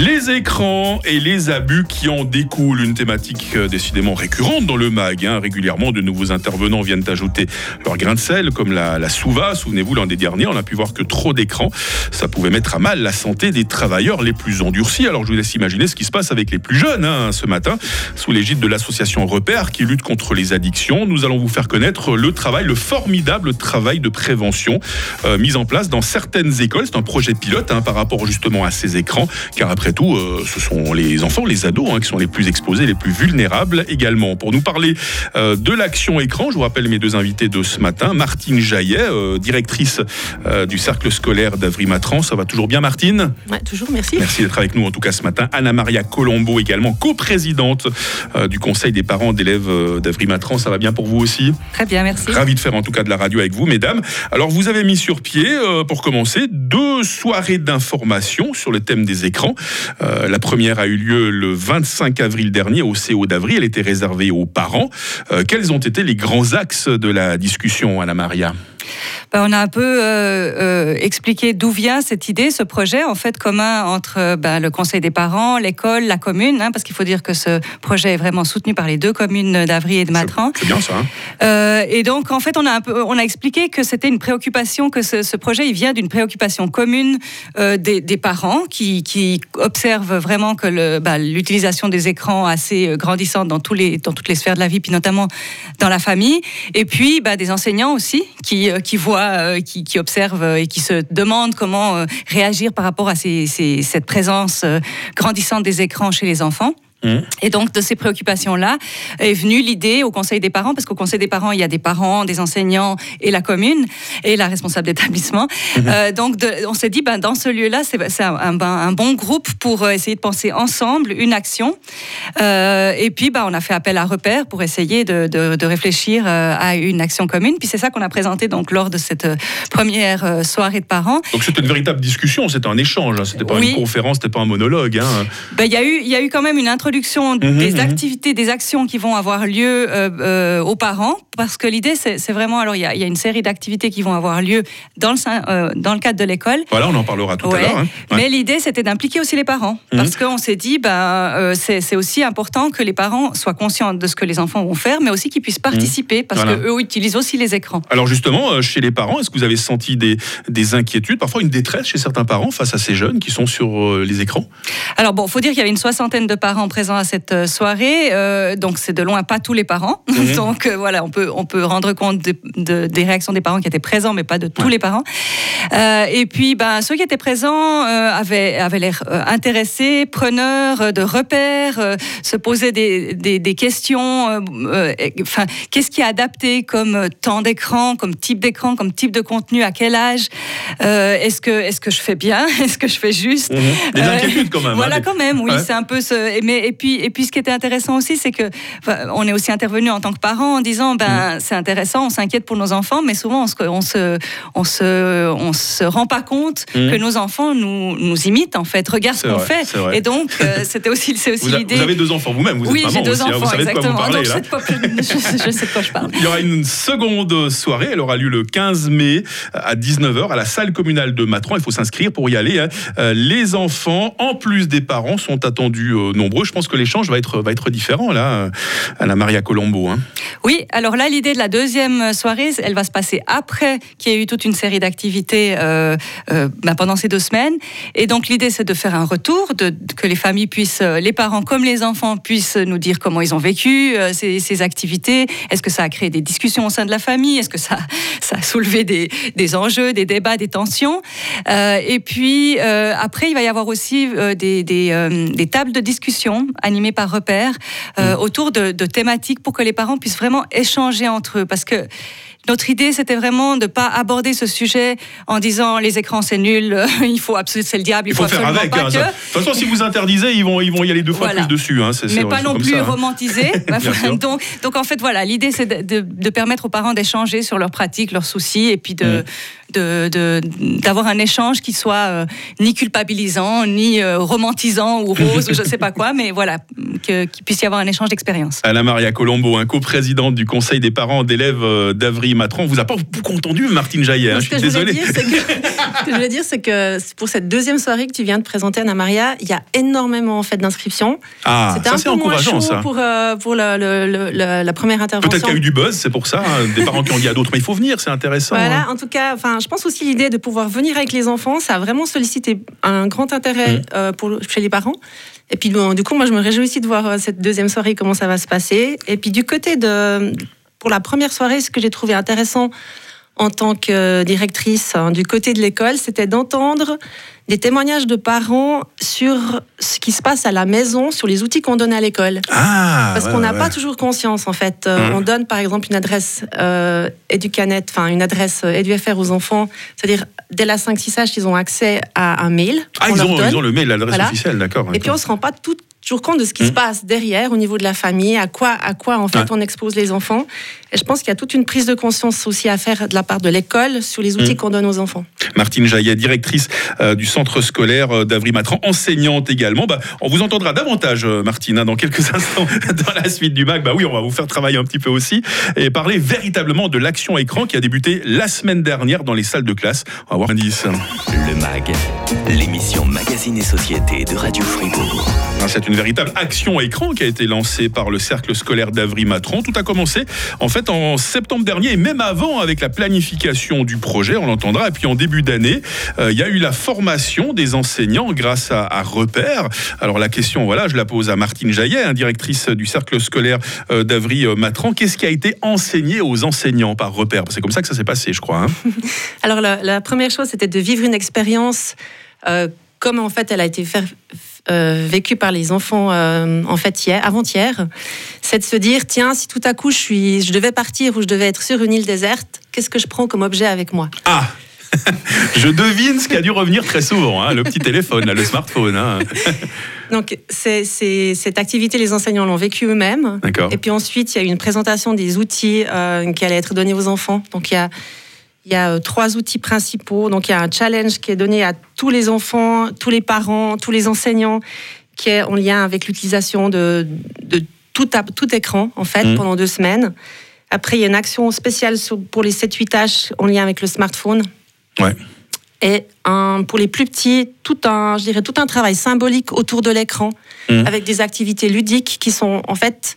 Les écrans et les abus qui en découlent, une thématique euh, décidément récurrente dans le MAG. Hein. Régulièrement, de nouveaux intervenants viennent ajouter leur grain de sel, comme la, la Souva. Souvenez-vous, l'an des derniers, on a pu voir que trop d'écrans, ça pouvait mettre à mal la santé des travailleurs les plus endurcis. Alors, je vous laisse imaginer ce qui se passe avec les plus jeunes hein, ce matin, sous l'égide de l'association Repère qui lutte contre les addictions. Nous allons vous faire connaître le travail, le formidable travail de prévention euh, mis en place dans certaines écoles. C'est un projet pilote hein, par rapport justement à ces écrans, car après après tout, euh, ce sont les enfants, les ados, hein, qui sont les plus exposés, les plus vulnérables également. Pour nous parler euh, de l'action écran, je vous rappelle mes deux invités de ce matin. Martine Jaillet, euh, directrice du cercle scolaire d'Avry-Matran. Ça va toujours bien, Martine? Ouais, Toujours, merci. Merci d'être avec nous, en tout cas, ce matin. Anna-Maria Colombo, également coprésidente du conseil des parents d'élèves d'Avry-Matran. Ça va bien pour vous aussi? Très bien, merci. Ravi de faire en tout cas de la radio avec vous, mesdames. Alors, vous avez mis sur pied, pour commencer, deux soirées d'information sur le thème des écrans. Euh, la première a eu lieu le 25 avril dernier au CO d'Avril. Elle était réservée aux parents. Euh, quels ont été les grands axes de la discussion, Anna Maria? Bah, on a un peu euh, euh, expliqué d'où vient cette idée, ce projet en fait commun entre bah, le conseil des parents, l'école, la commune, hein, parce qu'il faut dire que ce projet est vraiment soutenu par les deux communes d'Avry et de Matran. C'est bien ça. Hein. Euh, et donc en fait on a un peu, on a expliqué que c'était une préoccupation, que ce, projet il vient d'une préoccupation commune des, parents qui, qui, observent vraiment que bah, l'utilisation des écrans assez grandissante dans tous les dans toutes les sphères de la vie, puis notamment dans la famille, et puis des enseignants aussi qui qui voient euh, qui, qui, observent et qui se demandent comment euh, réagir par rapport à cette présence euh, grandissante des écrans chez les enfants. Et donc, de ces préoccupations-là est venue l'idée au Conseil des parents, parce qu'au Conseil des parents, il y a des parents, des enseignants et la commune et la responsable d'établissement. Mhm. Euh, donc, on s'est dit, ben, dans ce lieu-là, c'est un, un, bon groupe pour euh, essayer de penser ensemble une action. Euh, et puis, ben, on a fait appel à repères pour essayer de, de, réfléchir à une action commune. Puis c'est ça qu'on a présenté donc lors de cette première soirée de parents. Donc, c'était une véritable discussion, c'était un échange, hein. c'était pas une conférence, c'était pas un monologue. Hein. Ben, il y, a eu, y a eu quand même une introduction Mhm, des mhm. activités, des actions qui vont avoir lieu euh, euh, aux parents, parce que l'idée, c'est vraiment, alors il y, a une série d'activités qui vont avoir lieu dans le, euh, dans le cadre de l'école. Voilà, on en parlera tout à l'heure. Hein. Mais l'idée, c'était d'impliquer aussi les parents, mhm. parce qu'on s'est dit, ben, c'est aussi important que les parents soient conscients de ce que les enfants vont faire, mais aussi qu'ils puissent participer, parce qu'eux utilisent aussi les écrans. Alors justement, chez les parents, est-ce que vous avez senti des, des, inquiétudes, parfois une détresse chez certains parents face à ces jeunes qui sont sur les écrans? Alors bon, il faut dire qu'il y avait une soixantaine de parents présents à cette euh, soirée. Euh, donc c'est de loin pas tous les parents. Mhm. donc euh, voilà, on peut, on peut rendre compte de, des réactions des parents qui étaient présents, mais pas de tous les parents. et puis ben, ceux qui étaient présents avaient, avaient l'air intéressés, preneurs de repères, se posaient des, des, questions. Enfin, qu'est-ce qui est adapté comme temps d'écran, comme type d'écran, comme type de contenu, à quel âge Est-ce que, est -ce que je fais bien Est-ce que je fais juste mhm. Des inquiétudes quand même. Hein, voilà, quand même, oui, c'est un peu ce. Mais, et puis, et puis, ce qui était intéressant aussi, c'est que on est aussi intervenu en tant que parents en disant, ben, mm. c'est intéressant, on s'inquiète pour nos enfants, mais souvent on se, on se, on se, on se rend pas compte mm. que nos enfants nous, nous imitent en fait, regardent ce qu'on fait. Et donc, euh, c'était aussi, c'est aussi l'idée. Vous avez deux enfants vous-même, vous oui, êtes maman deux aussi, enfants, vous savez exactement. de quoi vous parlez, je, sais quoi, je, sais de quoi je parle. Il y aura une seconde soirée, elle aura lieu le 15 mai à 19h à la salle communale de Matran. Il faut s'inscrire pour y aller. Hein. Euh, les enfants, en plus des parents, sont attendus euh, nombreux. Je pense que l'échange va être, différent, là, Anna Maria Colombo. Hein. Oui, alors là, l'idée de la deuxième soirée, elle va se passer après qu'il y ait eu toute une série d'activités euh, euh, bah, pendant ces deux semaines. Et donc, l'idée, c'est de faire un retour, que les familles puissent, euh, les parents comme les enfants, puissent nous dire comment ils ont vécu ces, activités. Est-ce que ça a créé des discussions au sein de la famille? Est-ce que ça, a soulevé des, enjeux, des débats, des tensions? Et puis, après, il va y avoir aussi des, des tables de discussion animées par repères euh, autour de, thématiques pour que les parents puissent vraiment échanger entre eux. Parce que notre idée, c'était vraiment de ne pas aborder ce sujet en disant les écrans c'est nul, il faut absolument c'est le diable, il, faut, faire avec. Hein, de toute façon, si vous interdisez, ils vont, ils vont y aller deux fois plus dessus. Hein, Mais pas non plus romantiser. donc, donc en fait, voilà, l'idée c'est de, permettre aux parents d'échanger sur leurs pratiques, leurs soucis, et puis de, d'avoir un échange qui soit euh, ni culpabilisant, ni euh, romantisant ou rose ou je ne sais pas quoi, mais voilà, qu'il puisse y avoir un échange d'expérience. Anna Maria Colombo, un coprésidente du conseil des parents d'élèves euh, d'Avry Matron, vous a pas beaucoup entendu, Martine Jaillet. Hein, je suis désolé. ce que je voulais dire, c'est que pour cette deuxième soirée que tu viens de présenter, Anna Maria, il y a énormément en fait d'inscriptions. Ah, ça c'est encourageant ça. Pour, pour la première intervention. Peut-être qu'il y a eu du buzz, c'est pour ça, hein, des parents qui ont dit à d'autres, mais il faut venir, c'est intéressant. Voilà, hein. en tout cas, enfin, je pense aussi l'idée de pouvoir venir avec les enfants, ça a vraiment sollicité un grand intérêt mmh. euh, pour, chez les parents. Et puis, du coup, moi, je me réjouis aussi de voir euh, cette deuxième soirée, comment ça va se passer. Et puis, du côté de. Pour la première soirée, ce que j'ai trouvé intéressant en tant que directrice hein, du côté de l'école, c'était d'entendre des témoignages de parents sur ce qui se passe à la maison, sur les outils qu'on donne à l'école. Ah, Parce qu'on n'a pas toujours conscience, en fait. Euh, mmh. On donne, par exemple, une adresse euh, enfin une adresse euh, EduFR aux enfants, c'est-à-dire dès la 5-6 âge, ils ont accès à un mail. Ah, ils ont, ils ont, le mail, l'adresse officielle, d'accord. Et puis on ne se rend pas tout, toujours compte de ce qui se mmh. passe derrière au niveau de la famille, à quoi, à quoi en fait on expose les enfants. Et je pense qu'il y a toute une prise de conscience aussi à faire de la part de l'école sur les outils mmh. qu'on donne aux enfants. Martine Jaillet, directrice euh, du centre scolaire euh, d'Avry-Matran, enseignante également. Bah, on vous entendra davantage, euh, Martine, hein, dans quelques instants dans la suite du bac. Bah oui, on va vous faire travailler un petit peu aussi et parler véritablement de l'action écran qui a débuté la semaine dernière dans les salles de classe. On va voir un indice. Le MAG, l'émission Magazine et Société de Radio Fribourg. Ah, une véritable action écran qui a été lancée par le cercle scolaire d'Avry-Matran. Tout a commencé en fait en septembre dernier et même avant avec la planification du projet, on l'entendra. Et puis en début d'année, euh, il y a eu la formation des enseignants grâce à, à Repère. Alors la question, voilà, je la pose à Martine Jaillet, hein, directrice du cercle scolaire euh, d'Avry-Matran. Qu'est-ce qui a été enseigné aux enseignants par Repère? C'est comme ça que ça s'est passé, je crois. Hein. Alors la, première chose, c'était de vivre une expérience euh, comme en fait elle a été vécue par les enfants en fait hier, avant-hier, c'est de se dire tiens si tout à coup je suis, je devais partir ou je devais être sur une île déserte, qu'est-ce que je prends comme objet avec moi? Ah je devine ce qui a dû revenir très souvent, hein, le petit téléphone, le smartphone. Hein. Donc, c'est, cette activité, les enseignants l'ont vécu eux-mêmes. Et puis ensuite, il y a eu une présentation des outils euh, qui allaient être donnés aux enfants. Donc, il y a, il y a euh, trois outils principaux. Donc, il y a un challenge qui est donné à tous les enfants, tous les parents, tous les enseignants, qui est en lien avec l'utilisation de, de tout, tout, écran, en fait, mmh. pendant deux semaines. Après, il y a une action spéciale pour les 7-8 tâches en lien avec le smartphone. Ouais. Et un, pour les plus petits, tout un, je dirais, tout un travail symbolique autour de l'écran, mmh. avec des activités ludiques qui sont en fait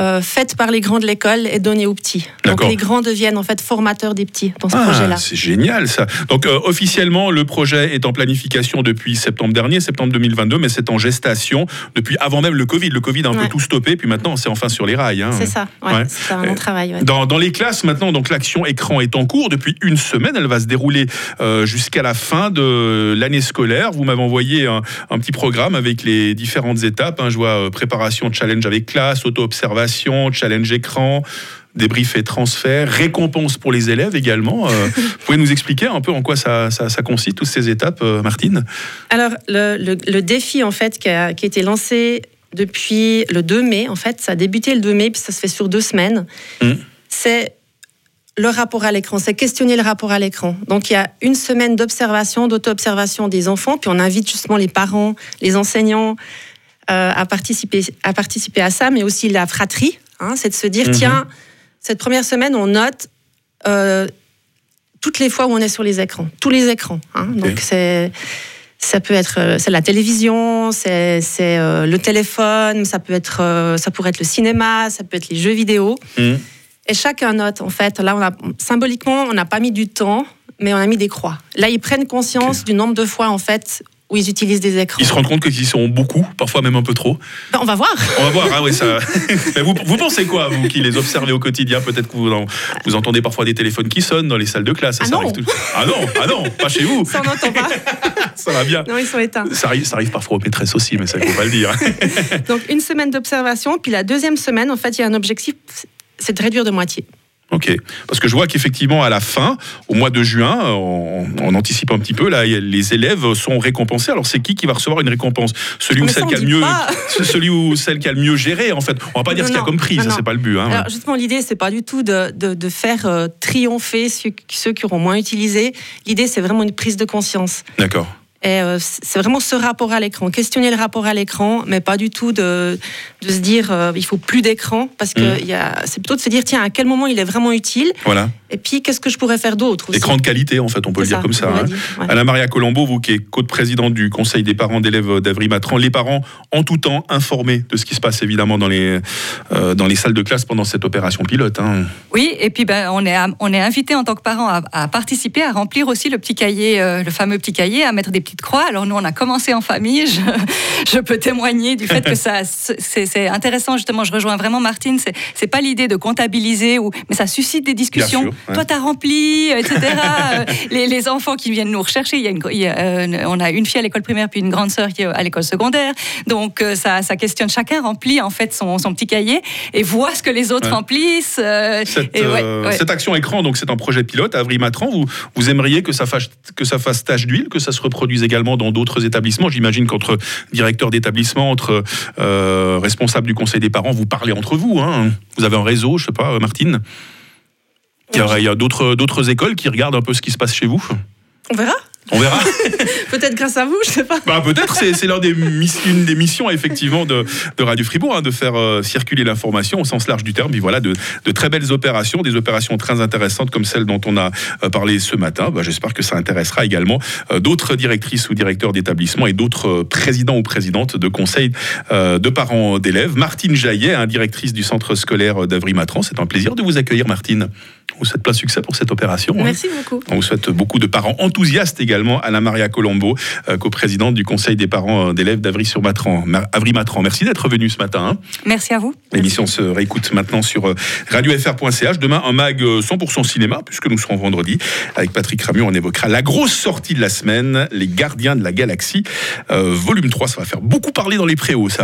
euh, faites par les grands de l'école et données aux petits. Donc les grands deviennent en fait formateurs des petits dans ce ah, projet-là. C'est génial ça. Donc euh, officiellement, le projet est en planification depuis septembre dernier, septembre 2022, mais c'est en gestation depuis avant même le Covid. Le Covid a un peu tout stoppé, puis maintenant c'est enfin sur les rails. Hein. C'est ça, ouais, c'est un bon travail. Dans, dans, les classes maintenant, donc l'action écran est en cours depuis une semaine. Elle va se dérouler euh, jusqu'à la fin de l'année scolaire. Vous m'avez envoyé un, un, petit programme avec les différentes étapes. Hein. Je vois préparation challenge avec classe, auto-observation challenge écran, débrief et transfert, récompense pour les élèves également. Euh, vous pouvez nous expliquer un peu en quoi ça, consiste, toutes ces étapes, euh, Martine? Alors, le, défi, en fait, qui a, été lancé depuis le 2 mai, en fait, ça a débuté le 2 mai, puis ça se fait sur deux semaines, mmh. c'est le rapport à l'écran, c'est questionner le rapport à l'écran. Donc il y a une semaine d'observation, d'auto-observation des enfants, puis on invite justement les parents, les enseignants, à, participer, à participer à ça, mais aussi la fratrie. Hein, c'est de se dire, mhm. tiens, cette première semaine, on note euh, toutes les fois où on est sur les écrans, tous les écrans. Hein. Donc c'est ça peut être euh, c'est la télévision, c'est le téléphone, ça peut être ça pourrait être le cinéma, ça peut être les jeux vidéo. Mhm. Et chacun note en fait. Là, on a symboliquement, on n'a pas mis du temps, mais on a mis des croix. Là, ils prennent conscience du nombre de fois en fait où ils utilisent des écrans. Ils se rendent compte qu'ils sont beaucoup, parfois même un peu trop. Ben, on va voir. On va voir, ah oui, ça. vous, vous, pensez quoi, vous qui les observez au quotidien? Peut-être que vous, vous, entendez parfois des téléphones qui sonnent dans les salles de classe. Ah, non. ah non, ah non, pas chez vous. Ça, on n'entend pas. ça va bien. Non, ils sont éteints. Ça arrive, ça arrive parfois aux maîtresses aussi, mais ça, il ne faut pas le dire. Donc, une semaine d'observation, puis la deuxième semaine, en fait, il y a un objectif, c'est de réduire de moitié. Ok, parce que je vois qu'effectivement à la fin, au mois de juin, on, anticipe un petit peu, là, les élèves sont récompensés. Alors c'est qui qui va recevoir une récompense? Celui ou celle qui a le mieux, celui ou celle qui a le mieux géré. En fait, on va pas dire ce qu'il y a comme prix, ça c'est pas le but. Hein. Alors justement, l'idée c'est pas du tout de, de, faire euh, triompher ceux, ceux qui auront moins utilisé. L'idée c'est vraiment une prise de conscience. D'accord. Et euh, c'est vraiment ce rapport à l'écran, questionner le rapport à l'écran, mais pas du tout de, de se dire euh, il faut plus d'écran, parce que mmh. c'est plutôt de se dire tiens à quel moment il est vraiment utile. Voilà. Et puis qu'est-ce que je pourrais faire d'autre Écran de qualité en fait, on peut le dire comme ça. Hein. Anna Maria Colombo, vous qui êtes co-présidente du Conseil des parents d'élèves d'Avry Matran, les parents en tout temps informés de ce qui se passe évidemment dans les euh, dans les salles de classe pendant cette opération pilote. Hein. Oui, et puis ben, on est on est invité en tant que parents à, à, participer, à remplir aussi le petit cahier, le fameux petit cahier, à mettre des petits croix. Alors nous, on a commencé en famille. Je, peux témoigner du fait que ça, c'est intéressant. Justement, je rejoins vraiment Martine. C'est pas l'idée de comptabiliser, ou, mais ça suscite des discussions. Toi, t'as rempli, etc. Euh, les, enfants qui viennent nous rechercher. Il y a une, euh, on a une fille à l'école primaire puis une grande sœur qui est à l'école secondaire. Donc euh, ça, ça, questionne. Chacun remplit en fait son, son, petit cahier et voit ce que les autres remplissent. cette, action écran, donc c'est un projet pilote à Avry-Matran. Vous, vous aimeriez que ça fasse que ça fasse tâche d'huile, que ça se reproduise également dans d'autres établissements. J'imagine qu'entre directeurs d'établissement, entre euh, responsables du conseil des parents, vous parlez entre vous. Hein. Vous avez un réseau, je sais pas, Martine? Il y a, d'autres écoles qui regardent un peu ce qui se passe chez vous? On verra. On verra. peut-être grâce à vous, je sais pas. Bah, peut-être, c'est l'une des, une des missions effectivement de, Radio Fribourg, hein, de faire euh, circuler l'information au sens large du terme. Puis voilà, de, très belles opérations, des opérations très intéressantes comme celle dont on a euh, parlé ce matin. Bah, j'espère que ça intéressera également euh, d'autres directrices ou directeurs d'établissement et d'autres présidents ou présidentes de conseils de parents d'élèves. Martine Jaillet, hein, directrice du centre scolaire d'Avry-Matran. C'est un plaisir de vous accueillir, Martine. On vous souhaite plein succès pour cette opération. Hein. Merci beaucoup. On vous souhaite beaucoup de parents enthousiastes également. Anna Maria Colombo, euh, coprésidente du Conseil des parents euh, d'élèves d'Avry-sur-Matran. Avry-Matran, merci d'être venu ce matin. Hein. Merci à vous. L'émission se réécoute maintenant sur euh, radiofr.ch. Demain, un mag 100% cinéma, puisque nous serons vendredi. Avec Patrick Ramion, on évoquera la grosse sortie de la semaine, Les Gardiens de la Galaxie. volume 3, ça va faire beaucoup parler dans les préaux, ça.